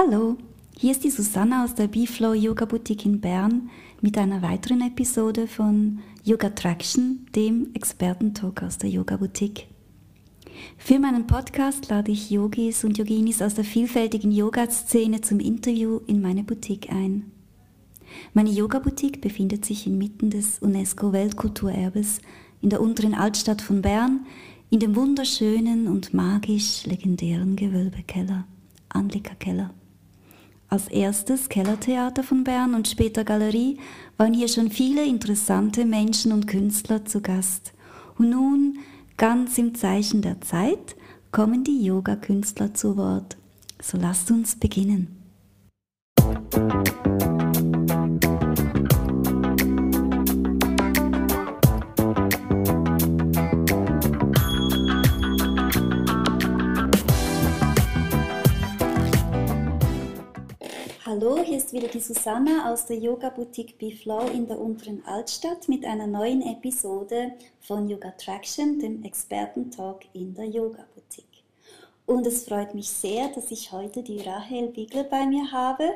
Hallo, hier ist die Susanna aus der B-Flow Yoga Boutique in Bern mit einer weiteren Episode von Yoga Traction, dem Expertentalk aus der Yoga Boutique. Für meinen Podcast lade ich Yogis und Yoginis aus der vielfältigen Yoga-Szene zum Interview in meine Boutique ein. Meine Yoga-Boutique befindet sich inmitten des UNESCO-Weltkulturerbes in der unteren Altstadt von Bern, in dem wunderschönen und magisch legendären Gewölbekeller, Anlika Keller. Als erstes Kellertheater von Bern und später Galerie waren hier schon viele interessante Menschen und Künstler zu Gast. Und nun, ganz im Zeichen der Zeit, kommen die Yoga-Künstler zu Wort. So lasst uns beginnen. Hallo, hier ist wieder die Susanna aus der Yoga Boutique Biflow in der unteren Altstadt mit einer neuen Episode von Yoga Traction, dem Expertentalk in der Yoga Boutique. Und es freut mich sehr, dass ich heute die Rahel Bigler bei mir habe.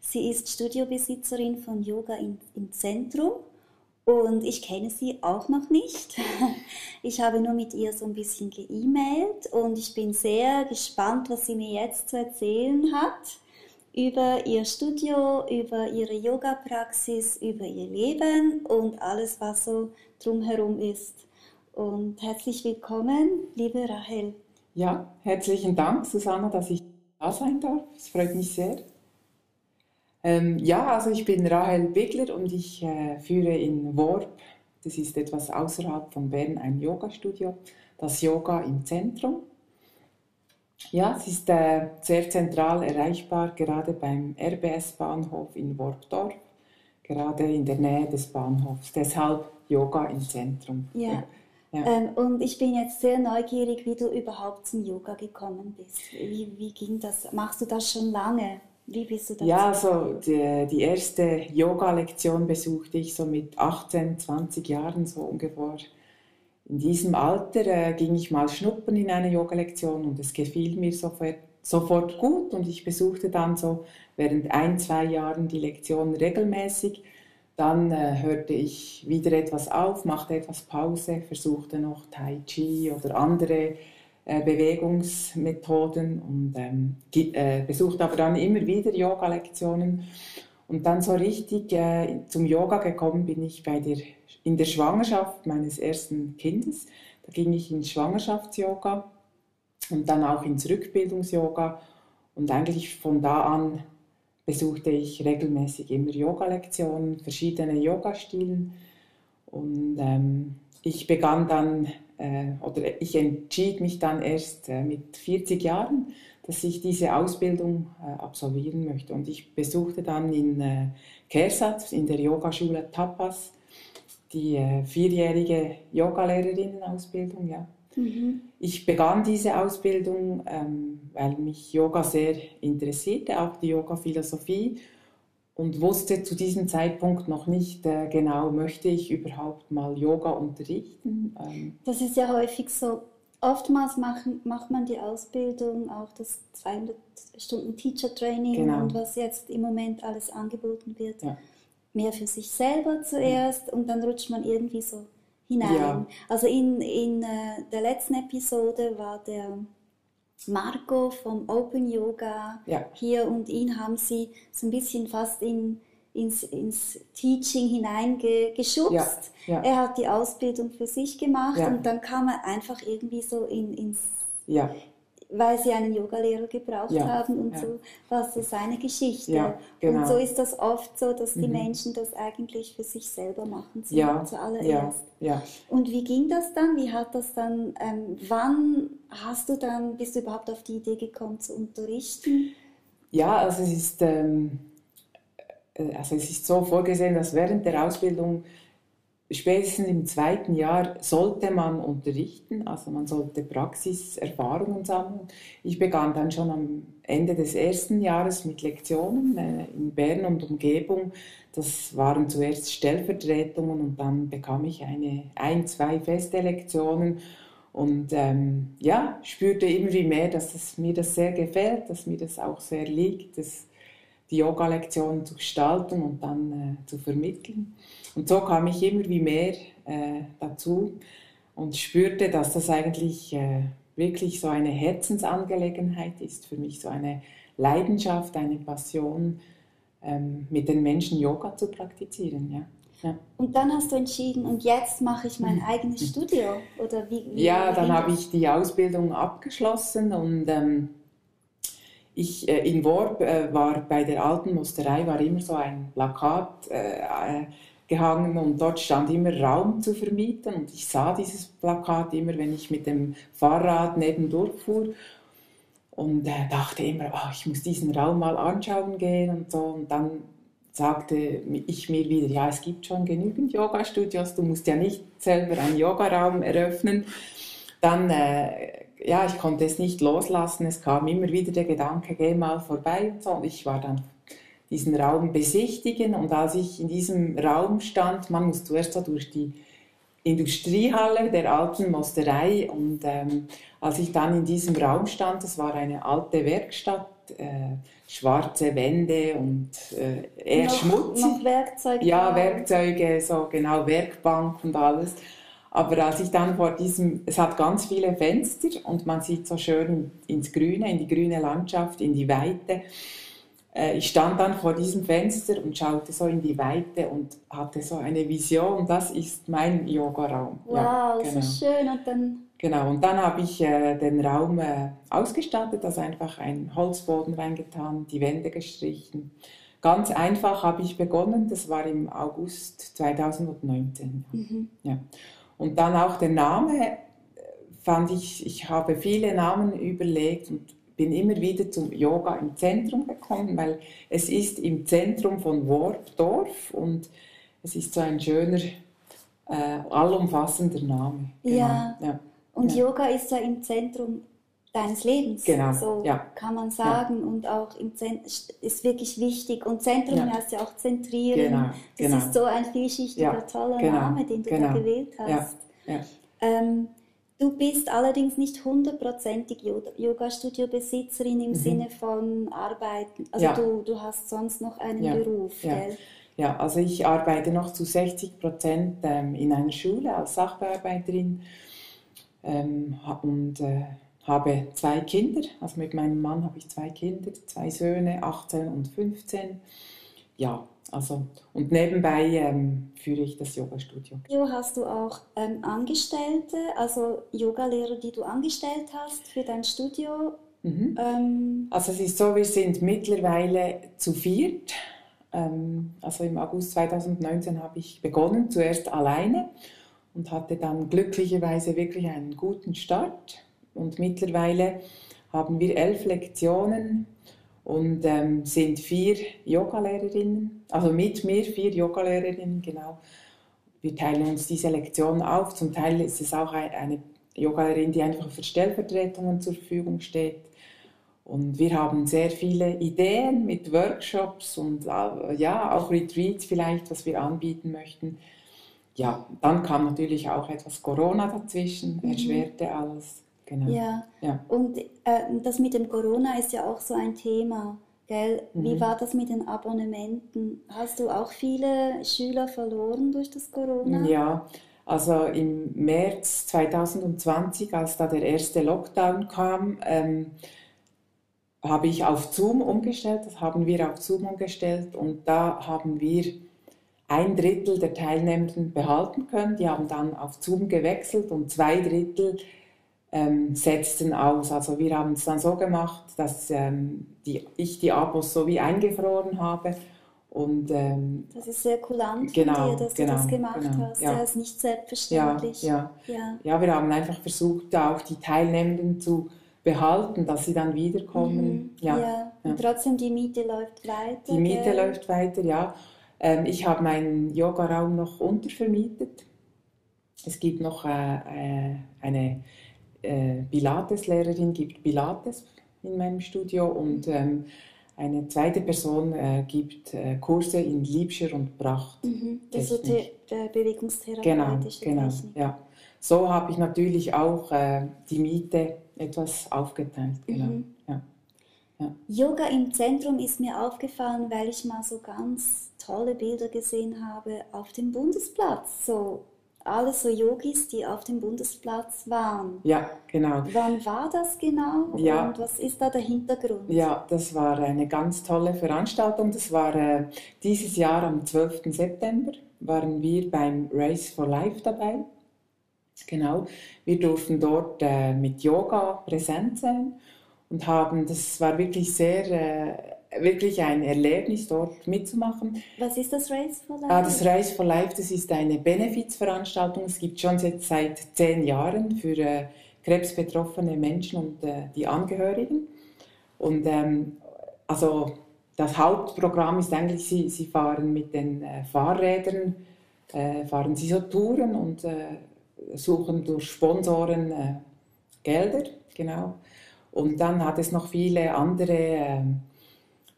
Sie ist Studiobesitzerin von Yoga im Zentrum und ich kenne sie auch noch nicht. Ich habe nur mit ihr so ein bisschen geemailt und ich bin sehr gespannt, was sie mir jetzt zu erzählen hat über ihr Studio, über ihre Yoga-Praxis, über ihr Leben und alles, was so drumherum ist. Und herzlich willkommen, liebe Rahel. Ja, herzlichen Dank, Susanna, dass ich da sein darf. Es freut mich sehr. Ähm, ja, also ich bin Rahel Bigler und ich äh, führe in Worp, das ist etwas außerhalb von Bern, ein Yoga-Studio, das Yoga im Zentrum. Ja, es ist äh, sehr zentral erreichbar, gerade beim RBS-Bahnhof in Worpdorf, gerade in der Nähe des Bahnhofs. Deshalb Yoga im Zentrum. Ja. ja. Ähm, und ich bin jetzt sehr neugierig, wie du überhaupt zum Yoga gekommen bist. Wie, wie ging das? Machst du das schon lange? Wie bist du dazu? Ja, also die, die erste Yoga-Lektion besuchte ich so mit 18, 20 Jahren so ungefähr in diesem Alter äh, ging ich mal schnuppern in eine Yoga-Lektion und es gefiel mir sofort, sofort gut und ich besuchte dann so während ein, zwei Jahren die Lektion regelmäßig. Dann äh, hörte ich wieder etwas auf, machte etwas Pause, versuchte noch Tai Chi oder andere äh, Bewegungsmethoden und ähm, äh, besuchte aber dann immer wieder Yoga-Lektionen. Und dann so richtig äh, zum Yoga gekommen bin ich bei der in der Schwangerschaft meines ersten Kindes. Da ging ich ins Schwangerschafts-Yoga und dann auch ins Rückbildungs-Yoga. Und eigentlich von da an besuchte ich regelmäßig immer Yoga-Lektionen, verschiedene Yoga-Stilen. Und ähm, ich begann dann, äh, oder ich entschied mich dann erst äh, mit 40 Jahren, dass ich diese Ausbildung äh, absolvieren möchte. Und ich besuchte dann in äh, Kersat, in der Yogaschule Tapas, die äh, vierjährige Yogalehrerinnenausbildung. Ja. Mhm. Ich begann diese Ausbildung, ähm, weil mich Yoga sehr interessierte, auch die Yoga-Philosophie und wusste zu diesem Zeitpunkt noch nicht äh, genau, möchte ich überhaupt mal Yoga unterrichten. Ähm, das ist ja häufig so. Oftmals machen, macht man die Ausbildung, auch das 200 Stunden Teacher Training genau. und was jetzt im Moment alles angeboten wird. Ja mehr für sich selber zuerst und dann rutscht man irgendwie so hinein. Ja. Also in, in äh, der letzten Episode war der Marco vom Open Yoga ja. hier und ihn haben sie so ein bisschen fast in, ins, ins Teaching hineingeschubst. Ja. Er hat die Ausbildung für sich gemacht und dann kam er einfach irgendwie so in, ins, weil sie einen Yogalehrer gebraucht ja, haben und ja. so war so seine Geschichte. Ja, genau. Und so ist das oft so, dass die mhm. Menschen das eigentlich für sich selber machen ja, zuallererst. Ja, Und wie ging das dann? Wie hat das dann, ähm, wann hast du dann, bist du überhaupt auf die Idee gekommen zu unterrichten? Ja, also es ist, ähm, äh, also es ist so vorgesehen, dass während der Ausbildung spätestens im zweiten Jahr sollte man unterrichten, also man sollte Praxiserfahrungen sammeln. Ich begann dann schon am Ende des ersten Jahres mit Lektionen äh, in Bern und Umgebung. Das waren zuerst Stellvertretungen und dann bekam ich eine, ein, zwei feste Lektionen. Und ähm, ja, spürte immer wie mehr, dass es mir das sehr gefällt, dass mir das auch sehr liegt, das, die Yoga-Lektionen zu gestalten und dann äh, zu vermitteln. Und so kam ich immer wie mehr äh, dazu und spürte, dass das eigentlich äh, wirklich so eine Herzensangelegenheit ist für mich, so eine Leidenschaft, eine Passion, ähm, mit den Menschen Yoga zu praktizieren. Ja. Ja. Und dann hast du entschieden, und jetzt mache ich mein eigenes Studio? Oder wie, wie ja, dann habe ich die Ausbildung abgeschlossen und ähm, ich äh, in Worb äh, war bei der alten Musterei war immer so ein Plakat äh, äh, gehangen und dort stand immer Raum zu vermieten. Und ich sah dieses Plakat immer, wenn ich mit dem Fahrrad nebendurch fuhr und äh, dachte immer, oh, ich muss diesen Raum mal anschauen gehen und so. Und dann sagte ich mir wieder, ja, es gibt schon genügend Yoga-Studios, du musst ja nicht selber einen Yogaraum eröffnen. Dann, äh, ja, ich konnte es nicht loslassen, es kam immer wieder der Gedanke, geh mal vorbei. Und so. Und ich war dann diesen Raum besichtigen und als ich in diesem Raum stand, man muss zuerst so durch die Industriehalle der alten Mosterei und ähm, als ich dann in diesem Raum stand, das war eine alte Werkstatt, äh, schwarze Wände und äh, eher noch, schmutzig. Noch Werkzeuge? Ja, Werkzeuge, so genau, Werkbank und alles. Aber als ich dann vor diesem, es hat ganz viele Fenster und man sieht so schön ins Grüne, in die grüne Landschaft, in die Weite. Äh, ich stand dann vor diesem Fenster und schaute so in die Weite und hatte so eine Vision, das ist mein Yoga-Raum. Wow, ja, genau. so schön. Und dann Genau, und dann habe ich äh, den Raum äh, ausgestattet, also einfach einen Holzboden reingetan, die Wände gestrichen. Ganz einfach habe ich begonnen, das war im August 2019. Mhm. Ja. Und dann auch der Name äh, fand ich, ich habe viele Namen überlegt und bin immer wieder zum Yoga im Zentrum gekommen, weil es ist im Zentrum von Worpdorf und es ist so ein schöner, äh, allumfassender Name. Genau. Ja. ja. Und ja. Yoga ist ja im Zentrum deines Lebens. Genau. So ja. kann man sagen. Und auch im Zentrum ist wirklich wichtig. Und Zentrum heißt ja auch zentrieren. Genau. Das genau. ist so ein vielschichtiger, toller genau. Name, den du genau. da gewählt hast. Ähm, du bist allerdings nicht hundertprozentig Yoga-Studio-Besitzerin im mhm. Sinne von Arbeiten. Also du, du hast sonst noch einen Beruf, gell? Ja, also ich arbeite noch zu 60 Prozent ähm, in einer Schule als Sachbearbeiterin ähm, und äh, habe zwei Kinder. Also mit meinem Mann habe ich zwei Kinder, zwei Söhne, 18 und 15. Ja, also und nebenbei ähm, führe ich das Yoga-Studio. Hast du auch ähm, Angestellte, also Yogalehrer, die du angestellt hast für dein Studio? Mhm. Ähm, also es ist so, wir sind mittlerweile zu viert. Ähm, also im August 2019 habe ich begonnen, zuerst alleine und hatte dann glücklicherweise wirklich einen guten Start. Und mittlerweile haben wir elf Lektionen und ähm, sind vier Yogalehrerinnen, also mit mir vier Yogalehrerinnen, genau. Wir teilen uns diese Lektionen auf. Zum Teil ist es auch eine Yogalehrerin, die einfach für Stellvertretungen zur Verfügung steht. Und wir haben sehr viele Ideen mit Workshops und äh, ja, auch Retreats vielleicht, was wir anbieten möchten ja, dann kam natürlich auch etwas Corona dazwischen, mhm. erschwerte alles. Genau. Ja. ja. Und äh, das mit dem Corona ist ja auch so ein Thema. Gell? Wie mhm. war das mit den Abonnementen? Hast du auch viele Schüler verloren durch das Corona? Ja, also im März 2020, als da der erste Lockdown kam, ähm, habe ich auf Zoom umgestellt. Das haben wir auf Zoom umgestellt und da haben wir ein Drittel der Teilnehmenden behalten können. Die haben dann auf Zoom gewechselt und zwei Drittel ähm, setzten aus. Also wir haben es dann so gemacht, dass ähm, die, ich die Abos so wie eingefroren habe. Und, ähm, das ist sehr kulant genau, von dir, dass genau, du das genau, gemacht genau, hast. Ja. Das ist nicht selbstverständlich. Ja, ja. Ja. ja, wir haben einfach versucht, auch die Teilnehmenden zu behalten, dass sie dann wiederkommen. Mhm, ja, ja. Und trotzdem die Miete läuft weiter. Die Miete gell? läuft weiter, ja. Ähm, ich habe meinen Yogaraum noch untervermietet. Es gibt noch äh, äh, eine äh, Pilates-Lehrerin, gibt Pilates in meinem Studio und ähm, eine zweite Person äh, gibt äh, Kurse in Liebscher und Pracht. Mhm. Das ist so der Bewegungstherapie. Genau, genau, ja. so habe ich natürlich auch äh, die Miete etwas aufgeteilt. Genau. Mhm. Ja. Ja. Yoga im Zentrum ist mir aufgefallen, weil ich mal so ganz tolle Bilder gesehen habe auf dem Bundesplatz. So alle so Yogis, die auf dem Bundesplatz waren. Ja, genau. Wann war das genau ja. und was ist da der Hintergrund? Ja, das war eine ganz tolle Veranstaltung. Das war äh, dieses Jahr am 12. September, waren wir beim Race for Life dabei. Genau, wir durften dort äh, mit Yoga präsent sein und haben, das war wirklich sehr, äh, wirklich ein Erlebnis dort mitzumachen. Was ist das Race for Life? Ah, das Race for Life, das ist eine Benefizveranstaltung. Es gibt schon seit, seit zehn Jahren für äh, krebsbetroffene Menschen und äh, die Angehörigen. Und ähm, also das Hauptprogramm ist eigentlich, sie, sie fahren mit den äh, Fahrrädern, äh, fahren sie so Touren und äh, suchen durch Sponsoren äh, Gelder, genau. Und dann hat es noch viele andere äh,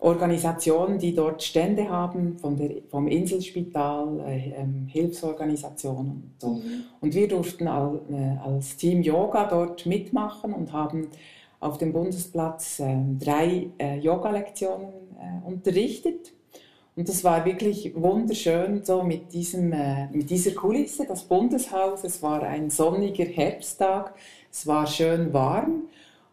Organisationen, die dort Stände haben, der, vom Inselspital, äh, ähm, Hilfsorganisationen und so. Mhm. Und wir durften all, äh, als Team Yoga dort mitmachen und haben auf dem Bundesplatz äh, drei Yoga-Lektionen äh, unterrichtet. Und das war wirklich wunderschön, so mit, diesem, äh, mit dieser Kulisse, das Bundeshaus. Es war ein sonniger Herbsttag, es war schön warm.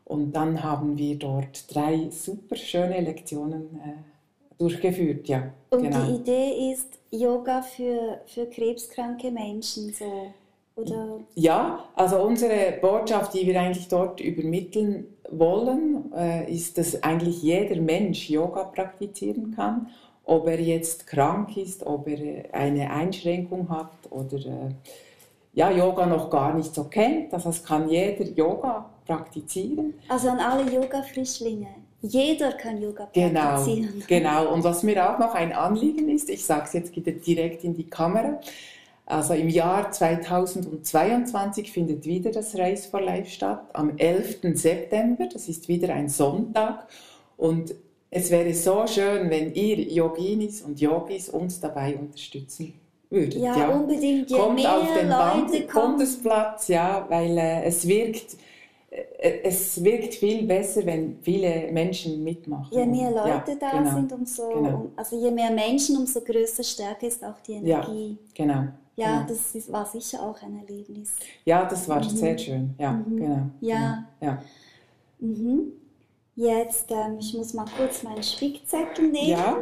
Und dann haben wir dort drei super schöne Lektionen äh, durchgeführt. Ja, Und genau. die Idee ist Yoga für, für krebskranke Menschen. So. Oder? Ja, also unsere Botschaft, die wir eigentlich dort übermitteln wollen, äh, ist, dass eigentlich jeder Mensch Yoga praktizieren kann ob er jetzt krank ist, ob er eine Einschränkung hat oder äh, ja, Yoga noch gar nicht so kennt. Also es kann jeder Yoga praktizieren. Also an alle Yoga-Frischlinge. Jeder kann Yoga genau, praktizieren. Genau, und was mir auch noch ein Anliegen ist, ich sage es jetzt direkt in die Kamera, also im Jahr 2022 findet wieder das Race for Life statt, am 11. September, das ist wieder ein Sonntag. Und es wäre so schön, wenn ihr Yoginis und Yogis uns dabei unterstützen würdet. Ja, ja. unbedingt. Je Kommt auf den Leute Bundesplatz, ja, weil äh, es wirkt es wirkt viel besser, wenn viele Menschen mitmachen. Je mehr Leute ja, da genau, sind, umso, genau. also je mehr Menschen, umso größer Stärke ist auch die Energie. Ja, genau. Ja, genau. das ist, war sicher auch ein Erlebnis. Ja, das war mhm. sehr schön. Ja, mhm. genau. Ja. Genau, ja. Mhm. Jetzt, ähm, ich muss mal kurz meinen Spickzettel nehmen. Ja.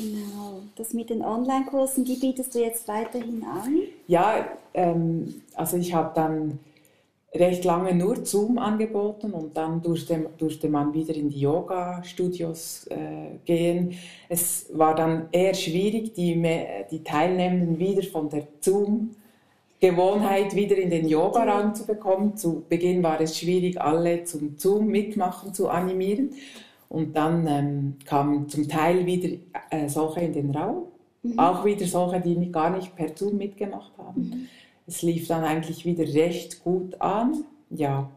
Genau, das mit den Online-Kursen, die bietest du jetzt weiterhin an? Ja, ähm, also ich habe dann recht lange nur Zoom angeboten und dann durfte, durfte man wieder in die Yoga-Studios äh, gehen. Es war dann eher schwierig, die, die Teilnehmenden wieder von der Zoom Gewohnheit wieder in den Yoga-Raum zu bekommen. Zu Beginn war es schwierig, alle zum Zoom mitmachen zu animieren. Und dann ähm, kamen zum Teil wieder äh, solche in den Raum, mhm. auch wieder solche, die gar nicht per Zoom mitgemacht haben. Mhm. Es lief dann eigentlich wieder recht gut an, ja,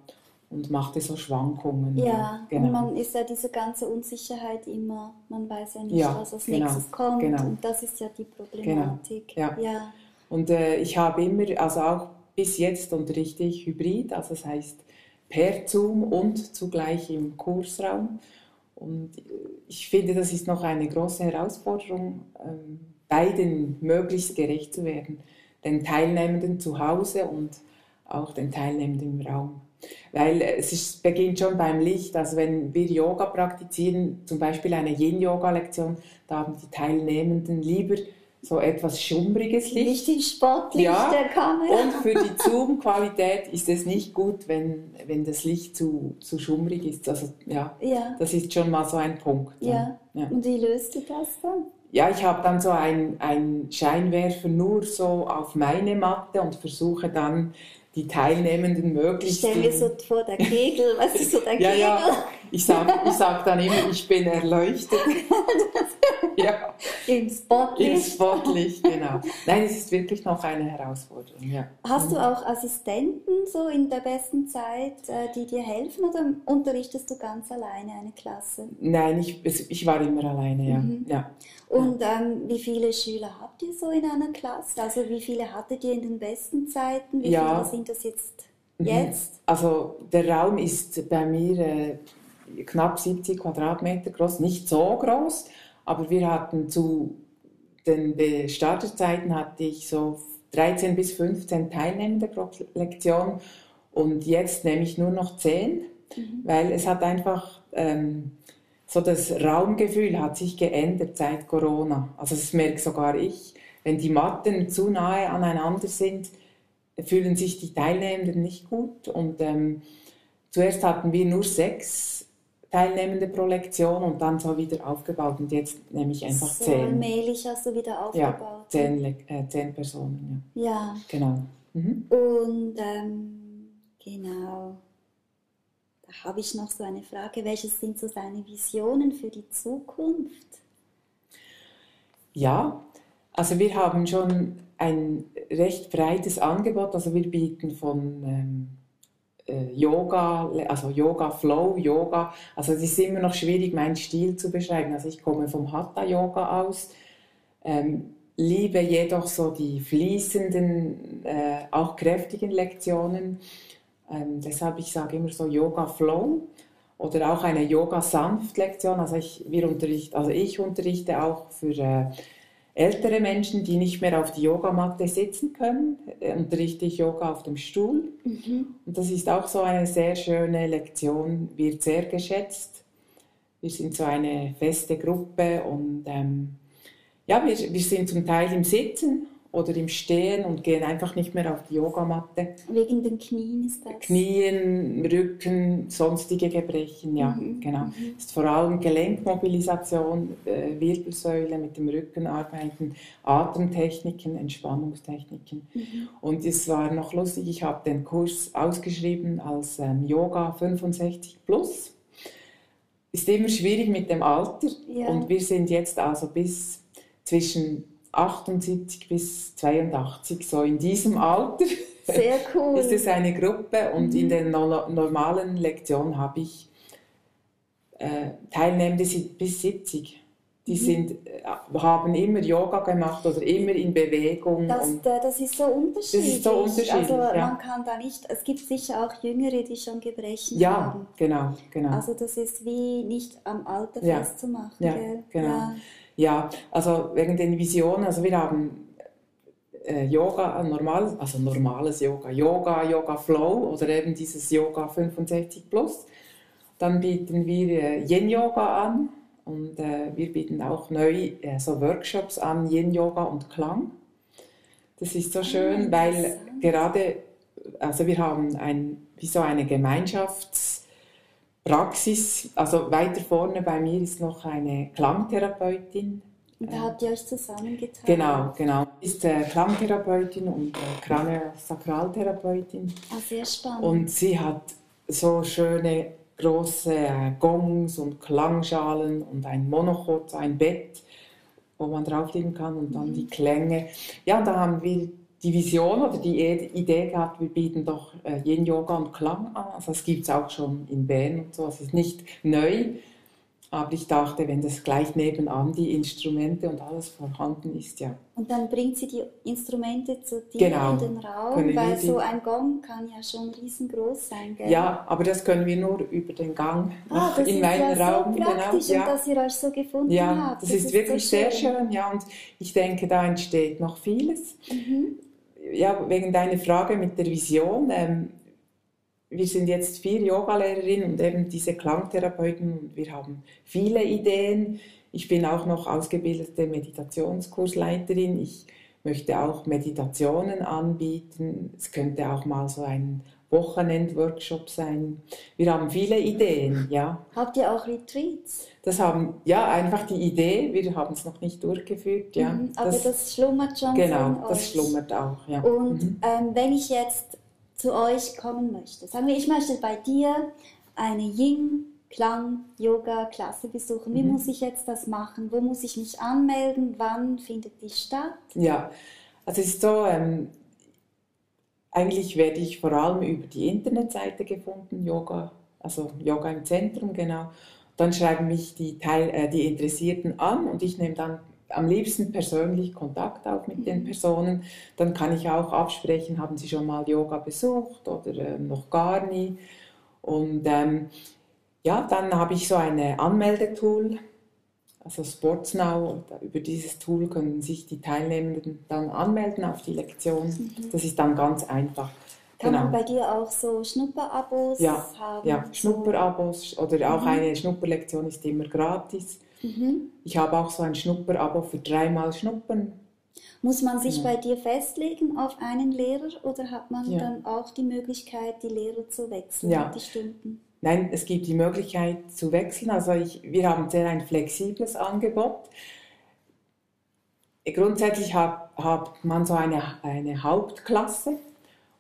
und machte so Schwankungen. Ja, genau. und man ist ja diese ganze Unsicherheit immer, man weiß ja nicht, ja, was als genau, nächstes kommt. Genau. Und das ist ja die Problematik. Genau, ja. ja. Und äh, ich habe immer, also auch bis jetzt unterrichte ich Hybrid, also das heißt per Zoom und zugleich im Kursraum. Und ich finde, das ist noch eine große Herausforderung, ähm, beiden möglichst gerecht zu werden. Den Teilnehmenden zu Hause und auch den Teilnehmenden im Raum. Weil es ist, beginnt schon beim Licht. Also wenn wir Yoga praktizieren, zum Beispiel eine Yin-Yoga-Lektion, da haben die Teilnehmenden lieber so etwas schummriges Licht. Nicht im Spotlicht ja, der Kamera. Und für die Zoom-Qualität ist es nicht gut, wenn, wenn das Licht zu, zu schummrig ist. Also ja, ja, das ist schon mal so ein Punkt. Ja. ja. Und wie löst du das dann? Ja, ich habe dann so einen Scheinwerfer nur so auf meine Matte und versuche dann die Teilnehmenden möglichst. Stell mir so vor, der Kegel, was ist so der ja, Kegel? Ja, Ich sage ich sag dann immer, ich bin erleuchtet. ja. Im Spotlicht. Im Spotlicht, genau. Nein, es ist wirklich noch eine Herausforderung. Ja. Hast du mhm. auch Assistenten so in der besten Zeit, äh, die dir helfen oder unterrichtest du ganz alleine eine Klasse? Nein, ich, ich war immer alleine, ja. Mhm. ja. Und ähm, wie viele Schüler habt ihr so in einer Klasse? Also wie viele hattet ihr in den besten Zeiten? Wie ja. viele sind das jetzt? Mhm. Jetzt? Also der Raum ist bei mir äh, knapp 70 Quadratmeter groß, nicht so groß, aber wir hatten zu den Starterzeiten hatte ich so 13 bis 15 Teilnehmende pro Lektion und jetzt nehme ich nur noch 10, mhm. weil es hat einfach ähm, so das Raumgefühl hat sich geändert seit Corona. Also das merke sogar ich. Wenn die Matten zu nahe aneinander sind, fühlen sich die Teilnehmenden nicht gut. Und ähm, zuerst hatten wir nur sechs Teilnehmende pro Lektion und dann so wieder aufgebaut. Und jetzt nehme ich einfach so zehn. allmählich hast du wieder aufgebaut. Ja, zehn, äh, zehn Personen. Ja, ja. genau. Mhm. Und ähm, genau, da habe ich noch so eine Frage. Welche sind so deine Visionen für die Zukunft? Ja, also wir haben schon ein recht breites Angebot. Also wir bieten von ähm, äh, Yoga, also Yoga Flow, Yoga. Also es ist immer noch schwierig, meinen Stil zu beschreiben. Also ich komme vom Hatha Yoga aus, ähm, liebe jedoch so die fließenden, äh, auch kräftigen Lektionen. Ähm, deshalb ich sage immer so Yoga Flow oder auch eine Yoga Sanft Lektion. Also ich, wir also ich unterrichte auch für äh, ältere Menschen, die nicht mehr auf die Yogamatte sitzen können, äh, unterrichte ich Yoga auf dem Stuhl. Mhm. Und das ist auch so eine sehr schöne Lektion, wird sehr geschätzt. Wir sind so eine feste Gruppe und ähm, ja, wir, wir sind zum Teil im Sitzen oder im Stehen und gehen einfach nicht mehr auf die Yogamatte. Wegen den Knien ist das? Knien, Rücken, sonstige Gebrechen, ja, mhm. genau. Mhm. ist vor allem Gelenkmobilisation, äh, Wirbelsäule mit dem Rücken arbeiten, Atemtechniken, Entspannungstechniken. Mhm. Und es war noch lustig, ich habe den Kurs ausgeschrieben als ähm, Yoga 65 plus. Ist immer schwierig mit dem Alter ja. und wir sind jetzt also bis zwischen 78 bis 82, so in diesem Alter. Sehr cool. ist es eine Gruppe und mhm. in der no normalen Lektion habe ich äh, Teilnehmende bis 70. Die mhm. sind, äh, haben immer Yoga gemacht oder immer in Bewegung. Das, das ist so unterschiedlich. Das ist so unterschiedlich. Also ja. man kann da nicht, es gibt sicher auch Jüngere, die schon Gebrechen ja, haben. Ja, genau, genau. Also das ist wie nicht am Alter ja. festzumachen. Ja, gell? genau. Ja. Also wegen den Visionen, also wir haben äh, Yoga, normal, also normales Yoga, Yoga, Yoga Flow oder eben dieses Yoga 65 plus. Dann bieten wir äh, Yin Yoga an und äh, wir bieten auch neu äh, so Workshops an, Yin Yoga und Klang. Das ist so ah, schön, weil gerade, also wir haben ein, wie so eine Gemeinschafts- Praxis, also weiter vorne bei mir ist noch eine Klangtherapeutin. Und da habt ihr euch zusammengetan? Genau, genau. Ist äh, Klangtherapeutin und äh, Kraniosakraltherapeutin. Ah, sehr spannend. Und sie hat so schöne große äh, Gongs und Klangschalen und ein Monochord, ein Bett, wo man drauf liegen kann und dann mhm. die Klänge. Ja, da haben wir die Vision oder die Idee gehabt, wir bieten doch äh, Yin Yoga und Klang an. Also das gibt es auch schon in Bern und so. Es ist nicht neu, aber ich dachte, wenn das gleich nebenan die Instrumente und alles vorhanden ist, ja. Und dann bringt sie die Instrumente zu dir genau. in den Raum, können weil so ein Gong kann ja schon riesengroß sein, gell? Ja, aber das können wir nur über den Gang ah, in meinen ja Raum. So praktisch genau. und dass ihr euch so gefunden ja, habt. Das, das ist, ist, wirklich so sehr schön, ja. Und ich denke, da entsteht noch vieles. Mhm ja, wegen deiner Frage mit der Vision. Ähm, wir sind jetzt vier Yogalehrerinnen und eben diese Klangtherapeuten und wir haben viele Ideen. Ich bin auch noch ausgebildete Meditationskursleiterin. Ich möchte auch Meditationen anbieten. Es könnte auch mal so ein Wochenendworkshop sein. Wir haben viele Ideen, ja. Habt ihr auch Retreats? Das haben, ja, einfach die Idee, wir haben es noch nicht durchgeführt, ja. Mhm, aber das, das, schlummert schon Genau, das schlummert auch, ja. Und mhm. ähm, wenn ich jetzt zu euch kommen möchte, sagen wir, ich möchte bei dir eine Yin Klang, Yoga, Klasse besuchen. Wie mhm. muss ich jetzt das machen? Wo muss ich mich anmelden? Wann findet die statt? Ja, also es ist so, ähm, eigentlich werde ich vor allem über die Internetseite gefunden, Yoga, also Yoga im Zentrum, genau. Dann schreiben mich die, Teil, äh, die Interessierten an und ich nehme dann am liebsten persönlich Kontakt auf mit den mhm. Personen. Dann kann ich auch absprechen, haben sie schon mal Yoga besucht oder äh, noch gar nie. Und ähm, ja, dann habe ich so eine Anmeldetool, also Sportsnow. Über dieses Tool können sich die Teilnehmenden dann anmelden auf die Lektion. Mhm. Das ist dann ganz einfach. Kann genau. man bei dir auch so Schnupperabos ja, haben? Ja, Schnupperabos oder auch mhm. eine Schnupperlektion ist immer gratis. Mhm. Ich habe auch so ein Schnupperabo für dreimal Schnuppern. Muss man sich ja. bei dir festlegen auf einen Lehrer oder hat man ja. dann auch die Möglichkeit, die Lehrer zu wechseln, ja. die Stunden? Nein, es gibt die Möglichkeit zu wechseln. Also ich, wir haben sehr ein flexibles Angebot. Grundsätzlich hat, hat man so eine, eine Hauptklasse,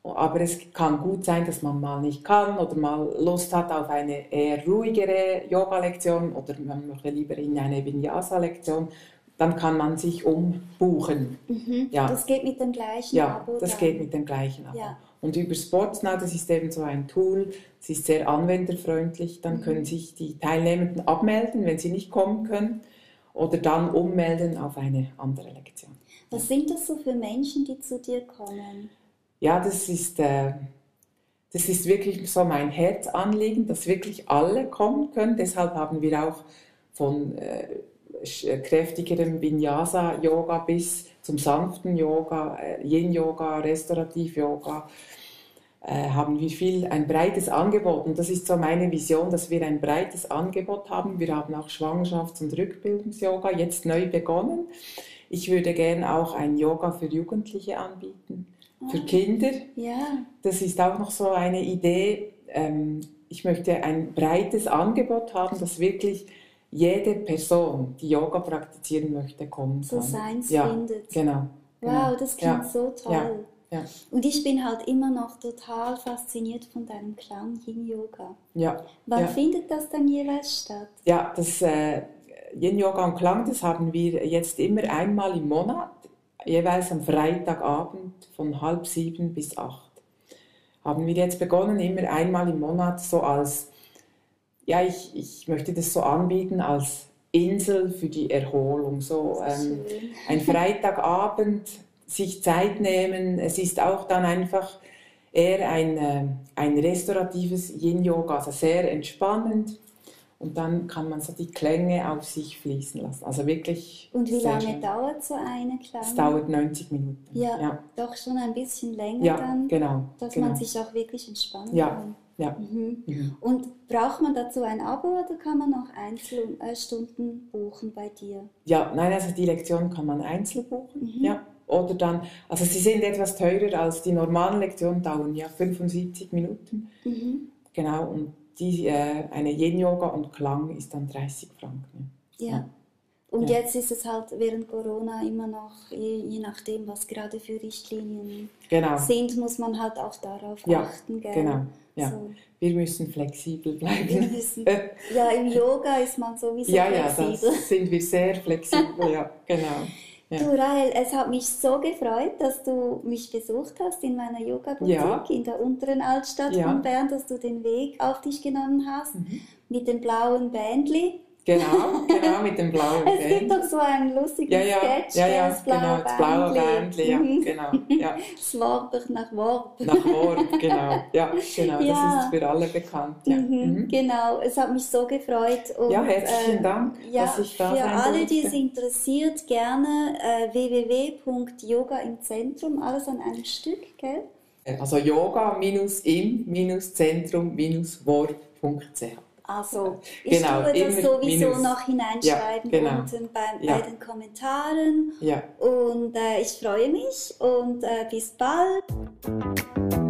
aber es kann gut sein, dass man mal nicht kann oder mal Lust hat auf eine eher ruhigere Yoga-Lektion oder man möchte lieber in eine Vinyasa-Lektion dann kann man sich umbuchen. Mhm. Ja. Das geht mit dem gleichen ja, Abo? Das dann. geht mit dem gleichen Abo. Ja. Und über Sportsnow, das ist eben so ein Tool, es ist sehr anwenderfreundlich, dann mhm. können sich die Teilnehmenden abmelden, wenn sie nicht kommen können, oder dann ummelden auf eine andere Lektion. Was sind das so für Menschen, die zu dir kommen? Ja, das ist, äh, das ist wirklich so mein Herzanliegen, dass wirklich alle kommen können. Deshalb haben wir auch von äh, kräftigerem Vinyasa-Yoga bis zum sanften Yoga, äh, Yin-Yoga, Restaurativ-Yoga, äh, haben wir viel, ein breites Angebot. Und das ist so meine Vision, dass wir ein breites Angebot haben. Wir haben auch Schwangerschafts- und Rückbildungs-Yoga jetzt neu begonnen. Ich würde gerne auch ein Yoga für Jugendliche anbieten, für ah, Kinder. Ja. Das ist auch noch so eine Idee. Ähm, ich möchte ein breites Angebot haben, das wirklich jede Person, die Yoga praktizieren möchte, kommen kann. So seins ja, findet. Genau. Wow, genau. das klingt ja, so toll. Ja, ja. Und ich bin halt immer noch total fasziniert von deinem Klang Yin Yoga. Ja. Wann findet das dann jeweils statt? Ja, das äh, Yin Yoga und Klang, das haben wir jetzt immer einmal im Monat, jeweils am Freitagabend von halb sieben bis acht. Haben wir jetzt begonnen, immer einmal im Monat so als ja, ich, ich möchte das so anbieten als Insel für die Erholung. So ähm, ein Freitagabend, sich Zeit nehmen. Es ist auch dann einfach eher ein, äh, ein restauratives Yin-Yoga, also sehr entspannend. Und dann kann man so die Klänge auf sich fließen lassen. Also wirklich. Und wie lange schön. dauert so eine Klang? Es dauert 90 Minuten. Ja, ja, doch schon ein bisschen länger ja, dann. Genau. Dass genau. man sich auch wirklich entspannen ja, kann. Ja. Mhm. Mhm. Und braucht man dazu ein Abo oder kann man auch Einzelstunden buchen bei dir? Ja, nein, also die Lektion kann man einzeln buchen. Mhm. Ja. Oder dann, also sie sind etwas teurer als die normalen Lektionen, dauern ja 75 Minuten. Mhm. Genau, und die, äh, eine Yin-Yoga und Klang ist dann 30 Franken. ja. ja. Und ja. jetzt ist es halt während Corona immer noch, je, je nachdem, was gerade für Richtlinien genau. sind, muss man halt auch darauf ja, achten. Gell? Genau. Ja. So. Wir müssen flexibel bleiben. Müssen, ja, im Yoga ist man sowieso ja, flexibel. Ja, da sind wir sehr flexibel, ja, genau. Ja. Du Rahel, es hat mich so gefreut, dass du mich besucht hast in meiner Yoga-Boutique ja. in der unteren Altstadt ja. von Bern, dass du den Weg auf dich genommen hast mhm. mit dem blauen Bändli Genau, genau, mit dem blauen Es gibt doch so einen lustigen ja, ja, Sketch, ja, ja, das blaue genau, das blaue Bändli, ja, genau. Ja. Das Wort nach Wort. Nach Wort, genau. Ja, genau, ja. das ist für alle bekannt. Ja. Mhm, mhm. Genau, es hat mich so gefreut. Und, ja, herzlichen äh, Dank, ja, dass ich da Für alle, die es interessiert, gerne äh, www.yoga im Zentrum, alles an einem Stück, gell? Also yoga-im-zentrum-wort.ch also, ich genau, tue das sowieso minus. noch hineinschreiben ja, genau. unten bei, ja. bei, den Kommentaren. Ja. Und äh, ich freue mich und äh, bis bald.